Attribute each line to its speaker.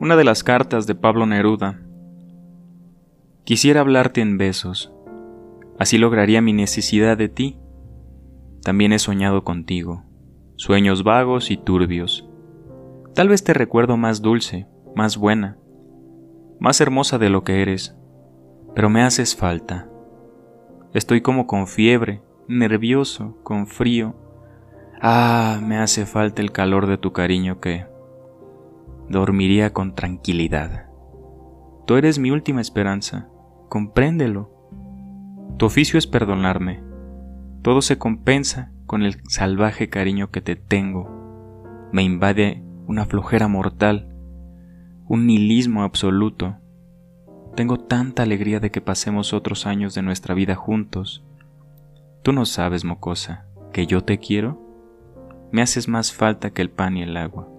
Speaker 1: Una de las cartas de Pablo Neruda. Quisiera hablarte en besos. Así lograría mi necesidad de ti. También he soñado contigo, sueños vagos y turbios. Tal vez te recuerdo más dulce, más buena, más hermosa de lo que eres, pero me haces falta. Estoy como con fiebre, nervioso, con frío. Ah, me hace falta el calor de tu cariño que dormiría con tranquilidad. Tú eres mi última esperanza, compréndelo. Tu oficio es perdonarme. Todo se compensa con el salvaje cariño que te tengo. Me invade una flojera mortal, un nihilismo absoluto. Tengo tanta alegría de que pasemos otros años de nuestra vida juntos. Tú no sabes, mocosa, que yo te quiero. Me haces más falta que el pan y el agua.